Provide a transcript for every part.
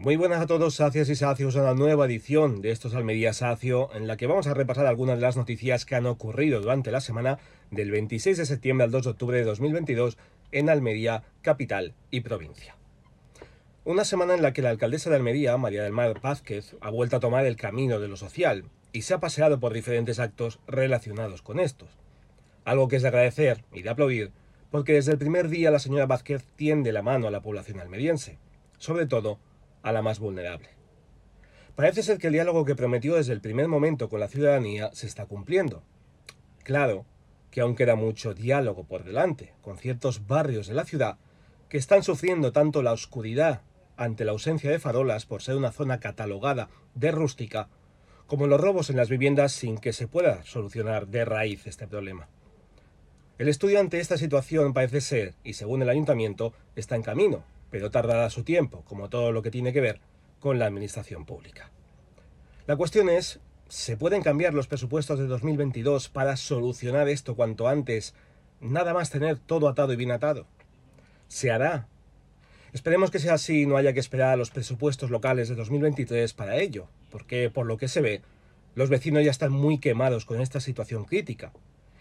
Muy buenas a todos, sacias y sacios, a una nueva edición de estos Almería Sacio, en la que vamos a repasar algunas de las noticias que han ocurrido durante la semana del 26 de septiembre al 2 de octubre de 2022 en Almería, capital y provincia. Una semana en la que la alcaldesa de Almería, María del Mar Vázquez, ha vuelto a tomar el camino de lo social y se ha paseado por diferentes actos relacionados con estos. Algo que es de agradecer y de aplaudir, porque desde el primer día la señora Vázquez tiende la mano a la población almeriense, sobre todo a la más vulnerable. Parece ser que el diálogo que prometió desde el primer momento con la ciudadanía se está cumpliendo. Claro que aún queda mucho diálogo por delante, con ciertos barrios de la ciudad que están sufriendo tanto la oscuridad ante la ausencia de farolas por ser una zona catalogada de rústica, como los robos en las viviendas sin que se pueda solucionar de raíz este problema. El estudio ante esta situación parece ser, y según el ayuntamiento, está en camino, pero tardará su tiempo, como todo lo que tiene que ver con la administración pública. La cuestión es, ¿se pueden cambiar los presupuestos de 2022 para solucionar esto cuanto antes, nada más tener todo atado y bien atado? ¿Se hará? Esperemos que sea así y no haya que esperar a los presupuestos locales de 2023 para ello, porque por lo que se ve, los vecinos ya están muy quemados con esta situación crítica,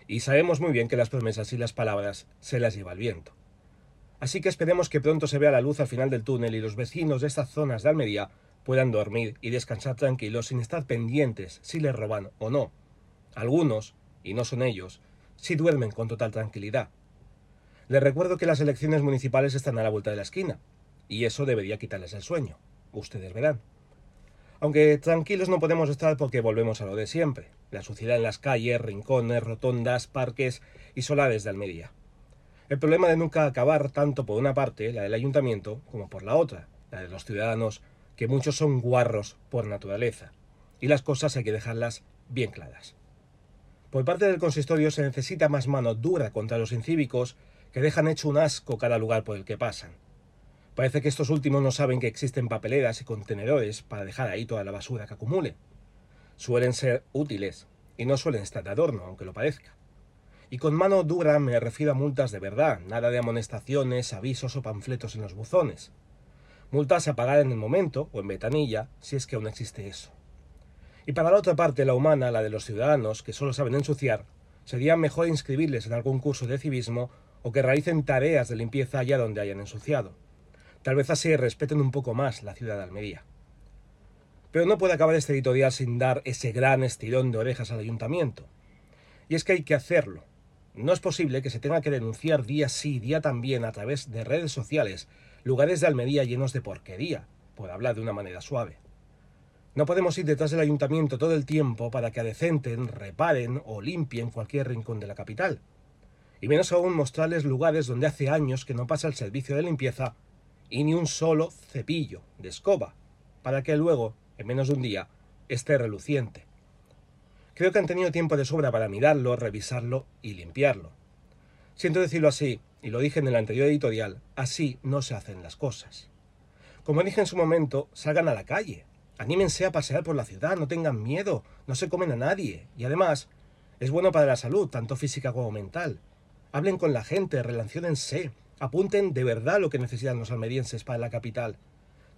y sabemos muy bien que las promesas y las palabras se las lleva el viento. Así que esperemos que pronto se vea la luz al final del túnel y los vecinos de estas zonas de Almería puedan dormir y descansar tranquilos sin estar pendientes si les roban o no. Algunos, y no son ellos, sí duermen con total tranquilidad. Les recuerdo que las elecciones municipales están a la vuelta de la esquina, y eso debería quitarles el sueño. Ustedes verán. Aunque tranquilos no podemos estar porque volvemos a lo de siempre, la suciedad en las calles, rincones, rotondas, parques y solares de Almería. El problema de nunca acabar tanto por una parte, la del ayuntamiento, como por la otra, la de los ciudadanos, que muchos son guarros por naturaleza, y las cosas hay que dejarlas bien claras. Por parte del consistorio se necesita más mano dura contra los incívicos que dejan hecho un asco cada lugar por el que pasan. Parece que estos últimos no saben que existen papeleras y contenedores para dejar ahí toda la basura que acumulen. Suelen ser útiles y no suelen estar de adorno, aunque lo parezca. Y con mano dura me refiero a multas de verdad, nada de amonestaciones, avisos o panfletos en los buzones. Multas a pagar en el momento o en metanilla, si es que aún existe eso. Y para la otra parte, la humana, la de los ciudadanos, que solo saben ensuciar, sería mejor inscribirles en algún curso de civismo o que realicen tareas de limpieza allá donde hayan ensuciado. Tal vez así respeten un poco más la ciudad de Almería. Pero no puede acabar este editorial sin dar ese gran estirón de orejas al ayuntamiento. Y es que hay que hacerlo, no es posible que se tenga que denunciar día sí, día también, a través de redes sociales, lugares de Almería llenos de porquería, por hablar de una manera suave. No podemos ir detrás del ayuntamiento todo el tiempo para que adecenten, reparen o limpien cualquier rincón de la capital. Y menos aún mostrarles lugares donde hace años que no pasa el servicio de limpieza y ni un solo cepillo de escoba, para que luego, en menos de un día, esté reluciente. Creo que han tenido tiempo de sobra para mirarlo, revisarlo y limpiarlo. Siento decirlo así, y lo dije en el anterior editorial, así no se hacen las cosas. Como dije en su momento, salgan a la calle, anímense a pasear por la ciudad, no tengan miedo, no se comen a nadie, y además, es bueno para la salud, tanto física como mental. Hablen con la gente, relaciónense, apunten de verdad lo que necesitan los almerienses para la capital.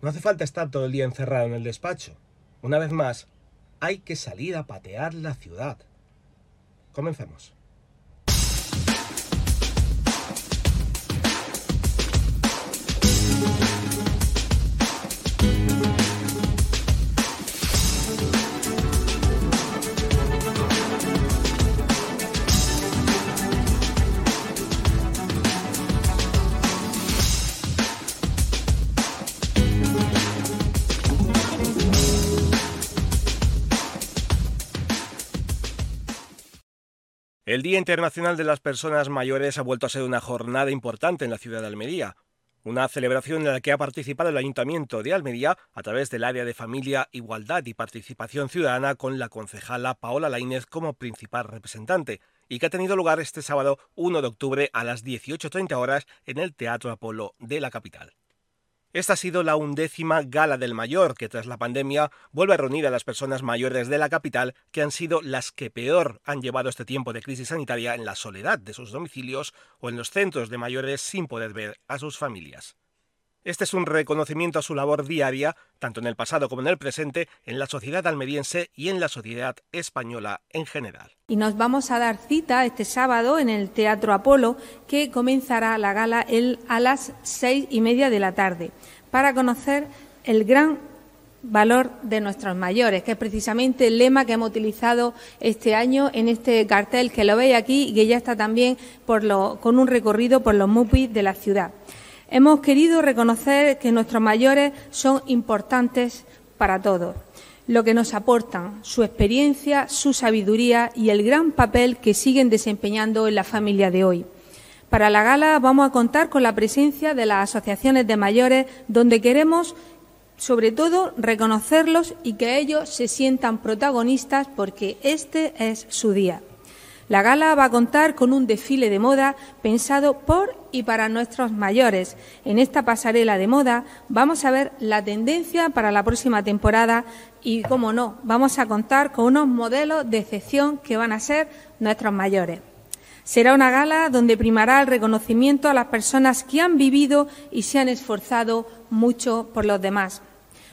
No hace falta estar todo el día encerrado en el despacho. Una vez más, hay que salir a patear la ciudad. Comencemos. El Día Internacional de las Personas Mayores ha vuelto a ser una jornada importante en la ciudad de Almería. Una celebración en la que ha participado el Ayuntamiento de Almería a través del área de Familia, Igualdad y Participación Ciudadana con la concejala Paola Laínez como principal representante y que ha tenido lugar este sábado 1 de octubre a las 18.30 horas en el Teatro Apolo de la capital. Esta ha sido la undécima Gala del Mayor, que tras la pandemia vuelve a reunir a las personas mayores de la capital, que han sido las que peor han llevado este tiempo de crisis sanitaria en la soledad de sus domicilios o en los centros de mayores sin poder ver a sus familias. Este es un reconocimiento a su labor diaria, tanto en el pasado como en el presente, en la sociedad almeriense y en la sociedad española en general. Y nos vamos a dar cita este sábado en el Teatro Apolo, que comenzará la gala a las seis y media de la tarde, para conocer el gran valor de nuestros mayores, que es precisamente el lema que hemos utilizado este año en este cartel que lo veis aquí y que ya está también con un recorrido por los MUPIs de la ciudad. Hemos querido reconocer que nuestros mayores son importantes para todos, lo que nos aportan, su experiencia, su sabiduría y el gran papel que siguen desempeñando en la familia de hoy. Para la gala vamos a contar con la presencia de las asociaciones de mayores, donde queremos, sobre todo, reconocerlos y que ellos se sientan protagonistas porque este es su día. La gala va a contar con un desfile de moda pensado por y para nuestros mayores. En esta pasarela de moda vamos a ver la tendencia para la próxima temporada y, como no, vamos a contar con unos modelos de excepción que van a ser nuestros mayores. Será una gala donde primará el reconocimiento a las personas que han vivido y se han esforzado mucho por los demás.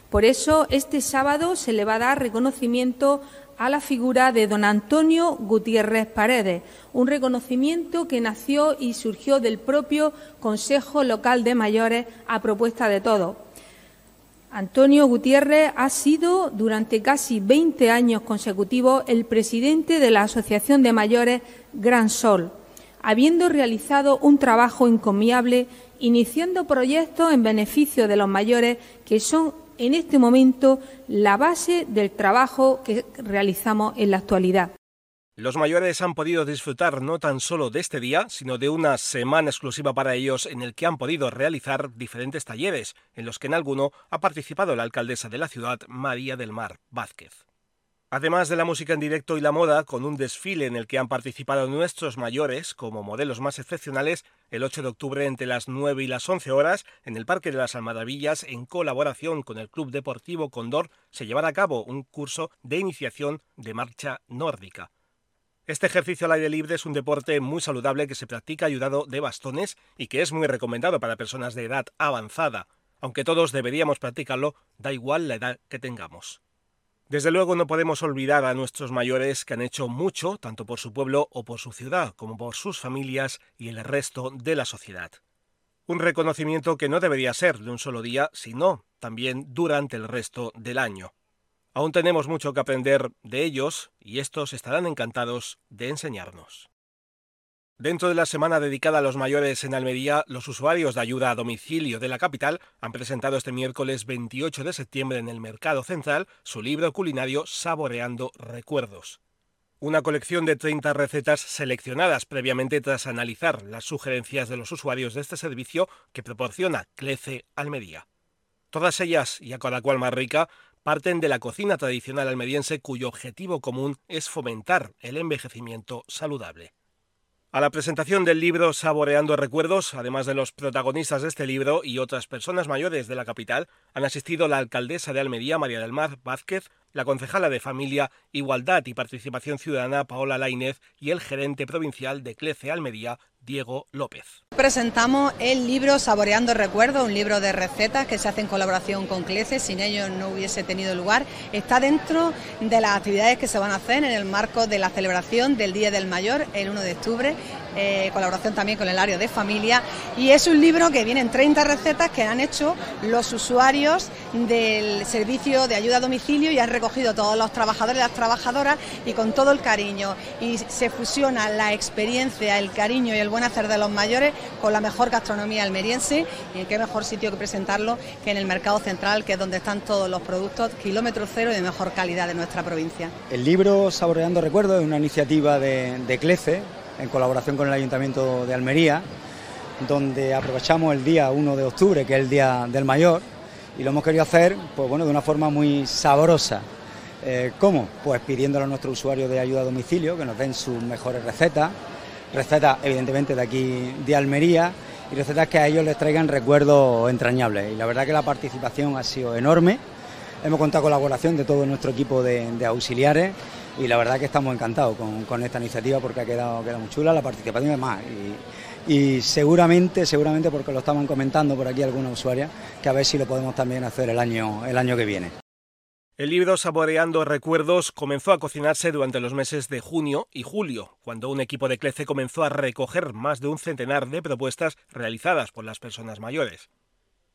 Por eso, este sábado se le va a dar reconocimiento a la figura de don Antonio Gutiérrez Paredes, un reconocimiento que nació y surgió del propio Consejo Local de Mayores a propuesta de todos. Antonio Gutiérrez ha sido durante casi 20 años consecutivos el presidente de la Asociación de Mayores Gran Sol, habiendo realizado un trabajo encomiable iniciando proyectos en beneficio de los mayores que son en este momento la base del trabajo que realizamos en la actualidad. Los mayores han podido disfrutar no tan solo de este día, sino de una semana exclusiva para ellos en el que han podido realizar diferentes talleres, en los que en alguno ha participado la alcaldesa de la ciudad, María del Mar Vázquez. Además de la música en directo y la moda, con un desfile en el que han participado nuestros mayores como modelos más excepcionales, el 8 de octubre entre las 9 y las 11 horas, en el Parque de las Almaravillas, en colaboración con el Club Deportivo Condor, se llevará a cabo un curso de iniciación de marcha nórdica. Este ejercicio al aire libre es un deporte muy saludable que se practica ayudado de bastones y que es muy recomendado para personas de edad avanzada. Aunque todos deberíamos practicarlo, da igual la edad que tengamos. Desde luego no podemos olvidar a nuestros mayores que han hecho mucho, tanto por su pueblo o por su ciudad, como por sus familias y el resto de la sociedad. Un reconocimiento que no debería ser de un solo día, sino también durante el resto del año. Aún tenemos mucho que aprender de ellos y estos estarán encantados de enseñarnos. Dentro de la semana dedicada a los mayores en Almería, los usuarios de ayuda a domicilio de la capital han presentado este miércoles 28 de septiembre en el Mercado Central su libro culinario Saboreando Recuerdos. Una colección de 30 recetas seleccionadas previamente tras analizar las sugerencias de los usuarios de este servicio que proporciona Clece Almería. Todas ellas, y a cada cual más rica, parten de la cocina tradicional almeriense cuyo objetivo común es fomentar el envejecimiento saludable. A la presentación del libro Saboreando Recuerdos, además de los protagonistas de este libro y otras personas mayores de la capital, han asistido la alcaldesa de Almería, María del Mar Vázquez, la concejala de Familia, Igualdad y Participación Ciudadana, Paola Lainez, y el gerente provincial de CLECE Almería, Diego López. Presentamos el libro Saboreando Recuerdos, un libro de recetas que se hace en colaboración con CLECE, sin ellos no hubiese tenido lugar. Está dentro de las actividades que se van a hacer en el marco de la celebración del Día del Mayor, el 1 de octubre, eh, colaboración también con el área de familia. Y es un libro que viene en 30 recetas que han hecho los usuarios del servicio de ayuda a domicilio y han recogido todos los trabajadores y las trabajadoras y con todo el cariño. Y se fusiona la experiencia, el cariño y el buen hacer de los mayores con la mejor gastronomía almeriense. Y qué mejor sitio que presentarlo que en el mercado central, que es donde están todos los productos kilómetro cero y de mejor calidad de nuestra provincia. El libro Saboreando Recuerdos es una iniciativa de, de CLECE en colaboración con el Ayuntamiento de Almería, donde aprovechamos el día 1 de octubre, que es el Día del Mayor, y lo hemos querido hacer pues bueno, de una forma muy sabrosa. Eh, ¿Cómo? Pues pidiéndole a nuestros usuarios de ayuda a domicilio que nos den sus mejores recetas, recetas evidentemente de aquí de Almería y recetas que a ellos les traigan recuerdos entrañables. Y la verdad que la participación ha sido enorme. Hemos contado con la colaboración de todo nuestro equipo de, de auxiliares y la verdad que estamos encantados con, esta iniciativa porque ha quedado, muy chula la participación y demás. y seguramente, seguramente porque lo estaban comentando por aquí algunas usuarias, que a ver si lo podemos también hacer el año, el año que viene. El libro Saboreando Recuerdos comenzó a cocinarse durante los meses de junio y julio, cuando un equipo de Clece comenzó a recoger más de un centenar de propuestas realizadas por las personas mayores.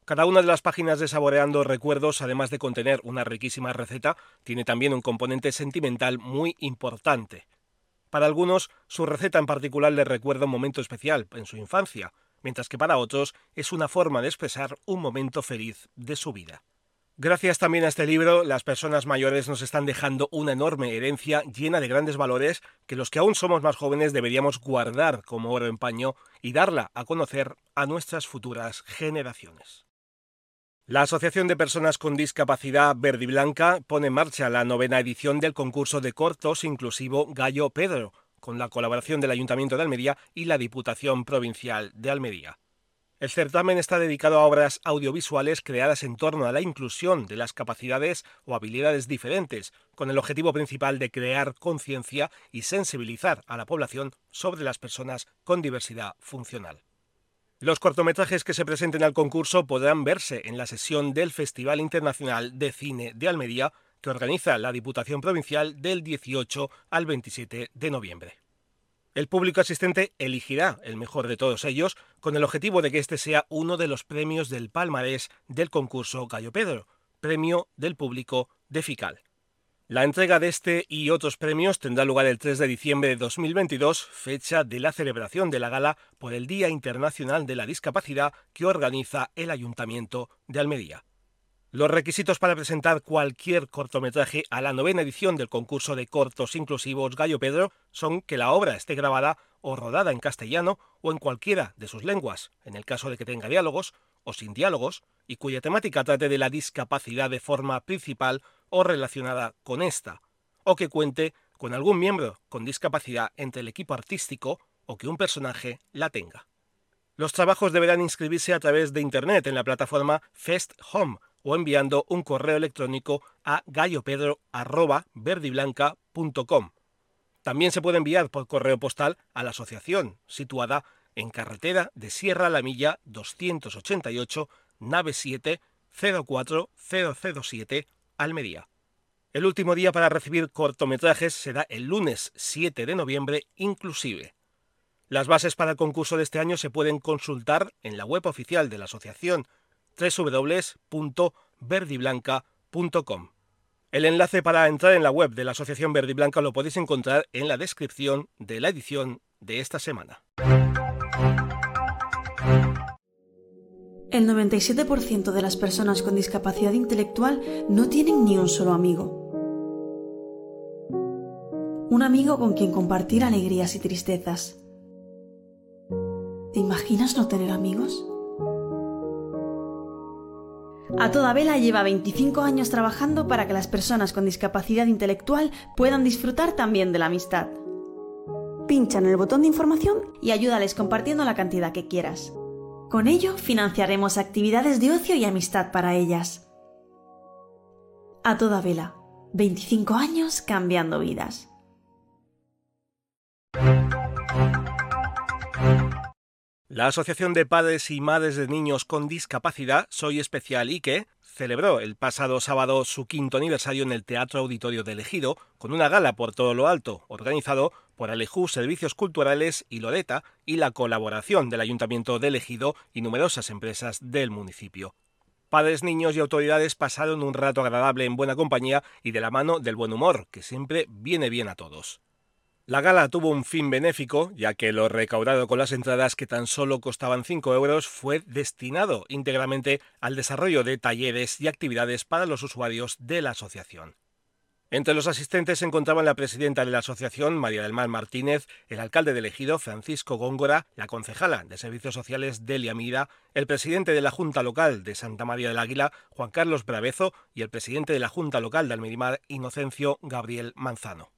Cada una de las páginas de Saboreando Recuerdos, además de contener una riquísima receta, tiene también un componente sentimental muy importante. Para algunos, su receta en particular les recuerda un momento especial en su infancia, mientras que para otros es una forma de expresar un momento feliz de su vida. Gracias también a este libro, las personas mayores nos están dejando una enorme herencia llena de grandes valores que los que aún somos más jóvenes deberíamos guardar como oro en paño y darla a conocer a nuestras futuras generaciones. La Asociación de Personas con Discapacidad Verde y Blanca pone en marcha la novena edición del concurso de cortos inclusivo Gallo Pedro, con la colaboración del Ayuntamiento de Almería y la Diputación Provincial de Almería. El certamen está dedicado a obras audiovisuales creadas en torno a la inclusión de las capacidades o habilidades diferentes, con el objetivo principal de crear conciencia y sensibilizar a la población sobre las personas con diversidad funcional. Los cortometrajes que se presenten al concurso podrán verse en la sesión del Festival Internacional de Cine de Almería, que organiza la Diputación Provincial del 18 al 27 de noviembre. El público asistente elegirá el mejor de todos ellos con el objetivo de que este sea uno de los premios del palmarés del concurso Gallo Pedro, premio del público de FICAL. La entrega de este y otros premios tendrá lugar el 3 de diciembre de 2022, fecha de la celebración de la gala por el Día Internacional de la Discapacidad que organiza el Ayuntamiento de Almería. Los requisitos para presentar cualquier cortometraje a la novena edición del concurso de cortos inclusivos Gallo Pedro son que la obra esté grabada o rodada en castellano o en cualquiera de sus lenguas, en el caso de que tenga diálogos o sin diálogos, y cuya temática trate de la discapacidad de forma principal o relacionada con esta, o que cuente con algún miembro con discapacidad entre el equipo artístico o que un personaje la tenga. Los trabajos deberán inscribirse a través de Internet en la plataforma Fest Home o enviando un correo electrónico a gallopedro.verdiblanca.com. También se puede enviar por correo postal a la asociación, situada en carretera de Sierra La Milla 288, nave 7, 04007, Almería. El último día para recibir cortometrajes será el lunes 7 de noviembre inclusive. Las bases para el concurso de este año se pueden consultar en la web oficial de la asociación www.verdiblanca.com. El enlace para entrar en la web de la Asociación Verde y Blanca lo podéis encontrar en la descripción de la edición de esta semana. El 97% de las personas con discapacidad intelectual no tienen ni un solo amigo. Un amigo con quien compartir alegrías y tristezas. ¿Te imaginas no tener amigos? A toda vela lleva 25 años trabajando para que las personas con discapacidad intelectual puedan disfrutar también de la amistad. Pincha en el botón de información y ayúdales compartiendo la cantidad que quieras. Con ello financiaremos actividades de ocio y amistad para ellas. A toda vela, 25 años cambiando vidas. La Asociación de Padres y Madres de Niños con Discapacidad Soy Especial Ike celebró el pasado sábado su quinto aniversario en el Teatro Auditorio de Ejido con una gala por todo lo alto, organizado por Alejú Servicios Culturales y Loreta y la colaboración del Ayuntamiento de Ejido y numerosas empresas del municipio. Padres, niños y autoridades pasaron un rato agradable en buena compañía y de la mano del buen humor, que siempre viene bien a todos. La gala tuvo un fin benéfico, ya que lo recaudado con las entradas que tan solo costaban 5 euros fue destinado íntegramente al desarrollo de talleres y actividades para los usuarios de la asociación. Entre los asistentes se encontraban la presidenta de la asociación, María del Mar Martínez, el alcalde del ejido, Francisco Góngora, la concejala de Servicios Sociales, Delia Mira, el presidente de la Junta Local de Santa María del Águila, Juan Carlos Bravezo, y el presidente de la Junta Local de Almerimar, Inocencio Gabriel Manzano.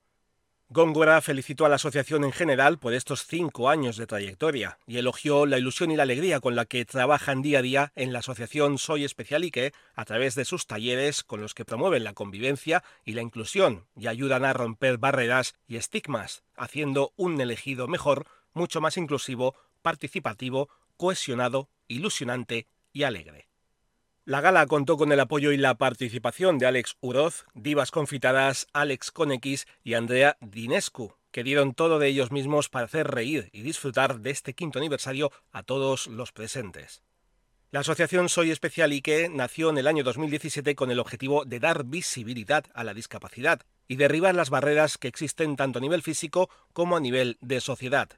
Góngora felicitó a la asociación en general por estos cinco años de trayectoria y elogió la ilusión y la alegría con la que trabajan día a día en la asociación Soy Especial Ike a través de sus talleres con los que promueven la convivencia y la inclusión y ayudan a romper barreras y estigmas, haciendo un elegido mejor, mucho más inclusivo, participativo, cohesionado, ilusionante y alegre. La gala contó con el apoyo y la participación de Alex Uroz, Divas Confitadas, Alex Conex y Andrea Dinescu, que dieron todo de ellos mismos para hacer reír y disfrutar de este quinto aniversario a todos los presentes. La asociación Soy Especial que nació en el año 2017 con el objetivo de dar visibilidad a la discapacidad y derribar las barreras que existen tanto a nivel físico como a nivel de sociedad.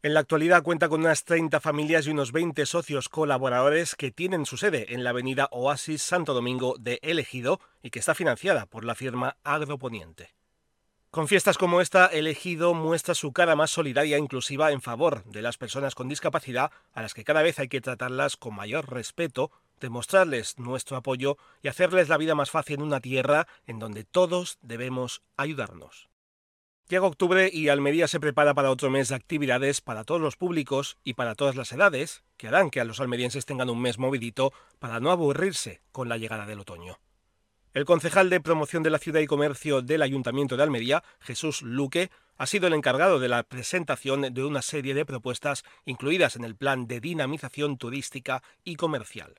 En la actualidad cuenta con unas 30 familias y unos 20 socios colaboradores que tienen su sede en la avenida Oasis Santo Domingo de Elegido y que está financiada por la firma Agroponiente. Con fiestas como esta, Elegido muestra su cara más solidaria e inclusiva en favor de las personas con discapacidad, a las que cada vez hay que tratarlas con mayor respeto, demostrarles nuestro apoyo y hacerles la vida más fácil en una tierra en donde todos debemos ayudarnos. Llega octubre y Almería se prepara para otro mes de actividades para todos los públicos y para todas las edades, que harán que a los almerienses tengan un mes movidito para no aburrirse con la llegada del otoño. El concejal de promoción de la ciudad y comercio del Ayuntamiento de Almería, Jesús Luque, ha sido el encargado de la presentación de una serie de propuestas incluidas en el plan de dinamización turística y comercial.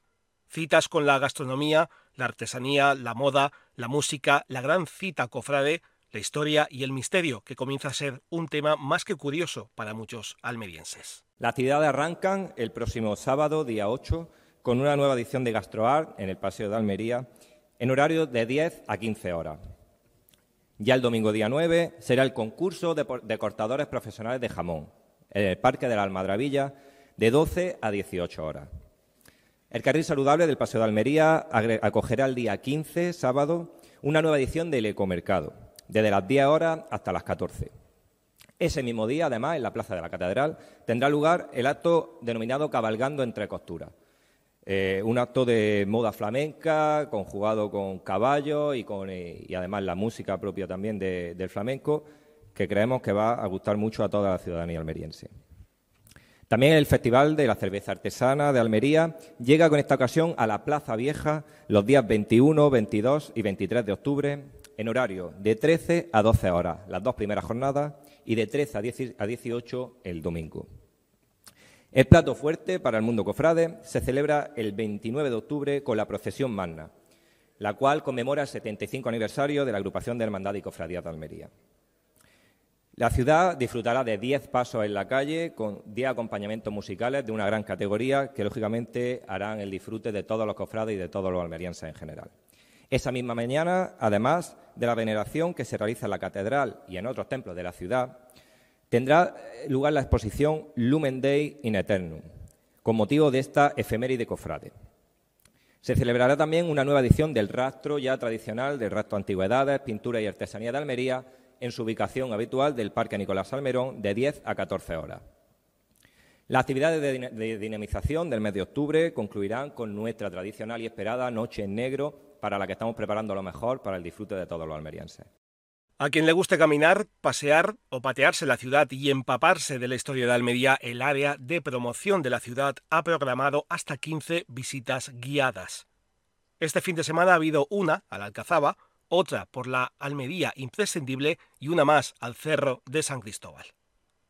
Citas con la gastronomía, la artesanía, la moda, la música, la gran cita cofrade, la historia y el misterio, que comienza a ser un tema más que curioso para muchos almerienses. Las actividades arrancan el próximo sábado, día 8, con una nueva edición de GastroArt en el Paseo de Almería, en horario de 10 a 15 horas. Ya el domingo día 9 será el concurso de, cortadores profesionales de jamón en el Parque de la Almadravilla de 12 a 18 horas. El carril saludable del Paseo de Almería acogerá el día 15, sábado, una nueva edición del Ecomercado desde las 10 horas hasta las 14. Ese mismo día, además, en la Plaza de la Catedral, tendrá lugar el acto denominado Cabalgando entre Costuras. Eh, un acto de moda flamenca, conjugado con caballos y, con, eh, y además la música propia también del flamenco, que creemos que va a gustar mucho a toda la ciudadanía almeriense. También el Festival de la Cerveza Artesana de Almería llega con esta ocasión a la Plaza Vieja los días 21, 22 y 23 de octubre en horario de 13 a 12 horas, las dos primeras jornadas, y de 13 a 18 el domingo. El plato fuerte para el mundo cofrade se celebra el 29 de octubre con la procesión magna, la cual conmemora el 75 aniversario de la agrupación de Hermandad y Cofradía de Almería. La ciudad disfrutará de 10 pasos en la calle con 10 acompañamientos musicales de una gran categoría que, lógicamente, harán el disfrute de todos los cofrades y de todos los almerienses en general. Esa misma mañana, además de la veneración que se realiza en la catedral y en otros templos de la ciudad, tendrá lugar la exposición Lumen Day in Eternum, con motivo de esta efeméride cofrade. Se celebrará también una nueva edición del rastro ya tradicional del rastro Antigüedades, Pintura y Artesanía de Almería en su ubicación habitual del Parque Nicolás Almerón de 10 a 14 horas. Las actividades de dinamización del mes de octubre concluirán con nuestra tradicional y esperada Noche en Negro para la que estamos preparando lo mejor para el disfrute de todos los almerienses. A quien le guste caminar, pasear o patearse la ciudad y empaparse de la historia de Almería, el área de promoción de la ciudad ha programado hasta 15 visitas guiadas. Este fin de semana ha habido una a la Alcazaba, otra por la Almería imprescindible y una más al Cerro de San Cristóbal.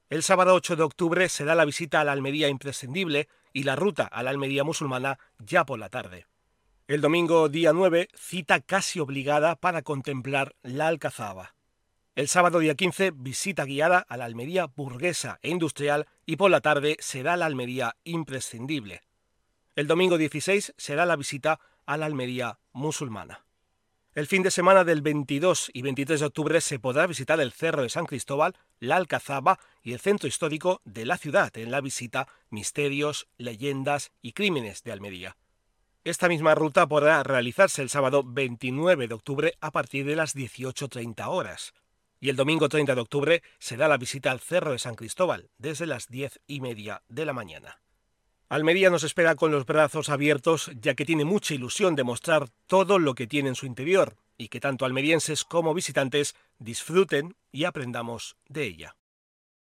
El sábado 8 de octubre será la visita a la Almería imprescindible y la ruta a la Almería musulmana ya por la tarde. El domingo día 9, cita casi obligada para contemplar la Alcazaba. El sábado día 15, visita guiada a la Almería burguesa e industrial y por la tarde será la Almería imprescindible. El domingo 16 será la visita a la Almería musulmana. El fin de semana del 22 y 23 de octubre se podrá visitar el Cerro de San Cristóbal, la Alcazaba y el centro histórico de la ciudad en la visita Misterios, Leyendas y Crímenes de Almería. Esta misma ruta podrá realizarse el sábado 29 de octubre a partir de las 18.30 horas. Y el domingo 30 de octubre será la visita al Cerro de San Cristóbal desde las 10 y media de la mañana. Almería nos espera con los brazos abiertos ya que tiene mucha ilusión de mostrar todo lo que tiene en su interior y que tanto almerienses como visitantes disfruten y aprendamos de ella.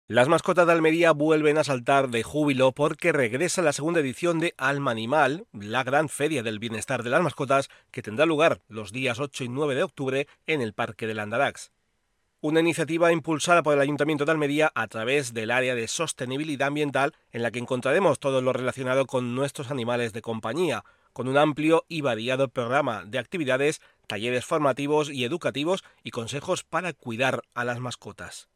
Las mascotas de Almería vuelven a saltar de júbilo porque regresa la segunda edición de Alma Animal, la gran feria del bienestar de las mascotas que tendrá lugar los días 8 y 9 de octubre en el Parque del Andarax. una iniciativa impulsada por el Ayuntamiento de Almería a través del área de sostenibilidad ambiental en la que encontraremos todo lo relacionado con nuestros animales de compañía, con un amplio y variado programa de actividades, talleres formativos y educativos y consejos para cuidar a las mascotas.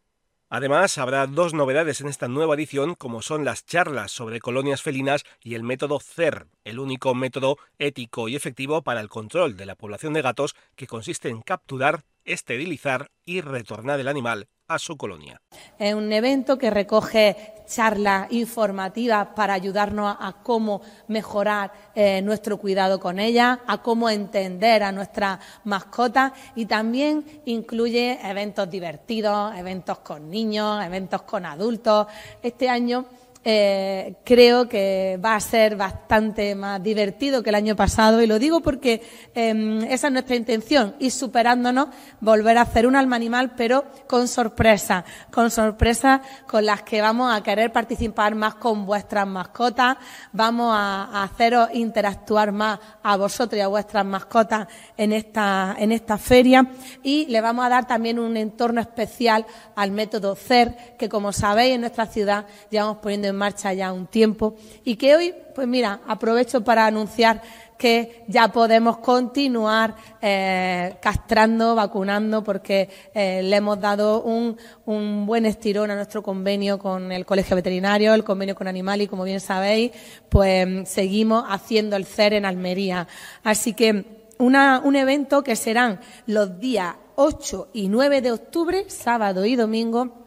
Además, habrá dos novedades en esta nueva edición, como son las charlas sobre colonias felinas y el método CER, el único método ético y efectivo para el control de la población de gatos que consiste en capturar, esterilizar y retornar el animal a su colonia. Es un evento que recoge charlas informativas para ayudarnos a, cómo mejorar eh, nuestro cuidado con ellas, a cómo entender a nuestras mascotas y también incluye eventos divertidos, eventos con niños, eventos con adultos. Este año eh, creo que va a ser bastante más divertido que el año pasado y lo digo porque em, esa es nuestra intención, ir superándonos, volver a hacer un alma animal pero con sorpresa, con sorpresas con las que vamos a querer participar más con vuestras mascotas, vamos a, haceros interactuar más a vosotros y a vuestras mascotas en esta, en esta feria y le vamos a dar también un entorno especial al método CER que como sabéis en nuestra ciudad llevamos poniendo en marcha ya un tiempo y que hoy, pues mira, aprovecho para anunciar que ya podemos continuar eh, castrando, vacunando, porque eh, le hemos dado un, un, buen estirón a nuestro convenio con el Colegio Veterinario, el convenio con Animal y, como bien sabéis, pues seguimos haciendo el CER en Almería. Así que una, un evento que serán los días 8 y 9 de octubre, sábado y domingo,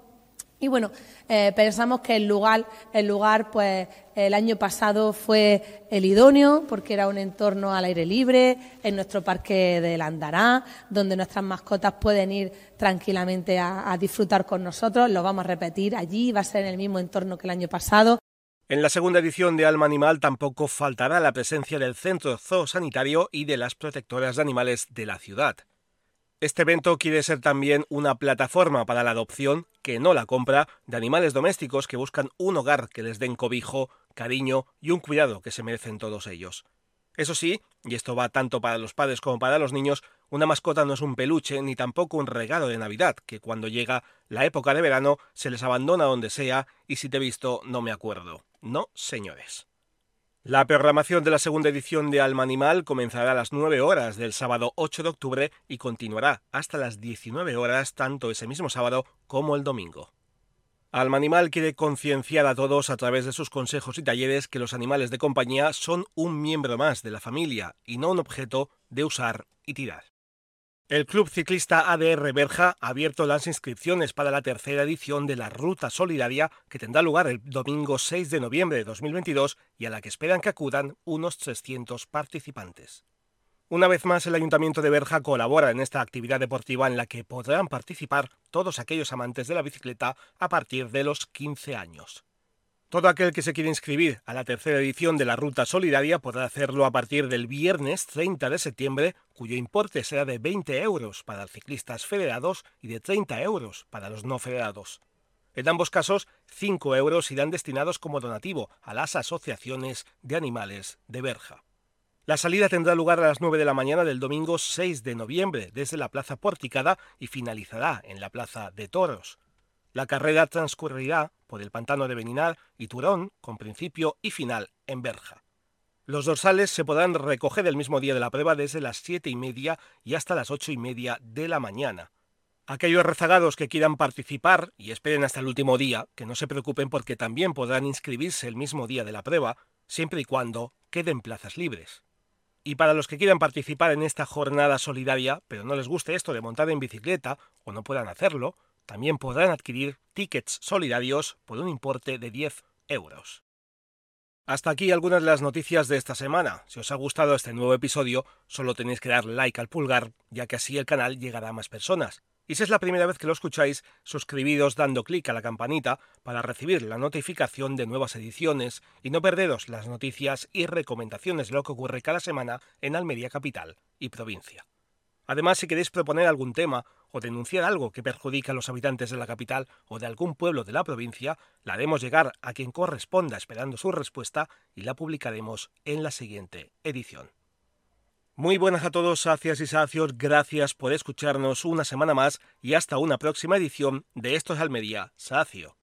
y bueno, eh, pensamos que el lugar, el lugar, pues, el año pasado fue el idóneo, porque era un entorno al aire libre, en nuestro parque del Andará, donde nuestras mascotas pueden ir tranquilamente a, a disfrutar con nosotros. Lo vamos a repetir allí, va a ser en el mismo entorno que el año pasado. En la segunda edición de Alma Animal tampoco faltará la presencia del centro zoosanitario y de las protectoras de animales de la ciudad. Este evento quiere ser también una plataforma para la adopción, que no la compra, de animales domésticos que buscan un hogar que les den cobijo, cariño y un cuidado que se merecen todos ellos. Eso sí, y esto va tanto para los padres como para los niños, una mascota no es un peluche ni tampoco un regalo de Navidad, que cuando llega la época de verano se les abandona donde sea y si te he visto no me acuerdo. No, señores. La programación de la segunda edición de Alma Animal comenzará a las 9 horas del sábado 8 de octubre y continuará hasta las 19 horas tanto ese mismo sábado como el domingo. Alma Animal quiere concienciar a todos a través de sus consejos y talleres que los animales de compañía son un miembro más de la familia y no un objeto de usar y tirar. El Club Ciclista ADR Berja ha abierto las inscripciones para la tercera edición de la Ruta Solidaria que tendrá lugar el domingo 6 de noviembre de 2022 y a la que esperan que acudan unos 300 participantes. Una vez más, el Ayuntamiento de Berja colabora en esta actividad deportiva en la que podrán participar todos aquellos amantes de la bicicleta a partir de los 15 años. Todo aquel que se quiera inscribir a la tercera edición de la Ruta Solidaria podrá hacerlo a partir del viernes 30 de septiembre, cuyo importe será de 20 euros para los ciclistas federados y de 30 euros para los no federados. En ambos casos, 5 euros irán destinados como donativo a las asociaciones de animales de Berja. La salida tendrá lugar a las 9 de la mañana del domingo 6 de noviembre desde la Plaza Porticada y finalizará en la Plaza de Toros. La carrera transcurrirá por el pantano de Beninar y Turón, con principio y final en Berja. Los dorsales se podrán recoger el mismo día de la prueba desde las siete y media y hasta las ocho y media de la mañana. Aquellos rezagados que quieran participar y esperen hasta el último día, que no se preocupen porque también podrán inscribirse el mismo día de la prueba, siempre y cuando queden plazas libres. Y para los que quieran participar en esta jornada solidaria, pero no les guste esto de montar en bicicleta o no puedan hacerlo, también podrán adquirir tickets solidarios por un importe de 10 euros. Hasta aquí algunas de las noticias de esta semana. Si os ha gustado este nuevo episodio, solo tenéis que dar like al pulgar, ya que así el canal llegará a más personas. Y si es la primera vez que lo escucháis, suscribiros dando clic a la campanita para recibir la notificación de nuevas ediciones y no perderos las noticias y recomendaciones de lo que ocurre cada semana en Almería Capital y provincia. Además, si queréis proponer algún tema o denunciar algo que perjudica a los habitantes de la capital o de algún pueblo de la provincia, la haremos llegar a quien corresponda esperando su respuesta y la publicaremos en la siguiente edición. Muy buenas a todos, sacias y sacios, gracias por escucharnos una semana más y hasta una próxima edición de Estos Almería, Sacio.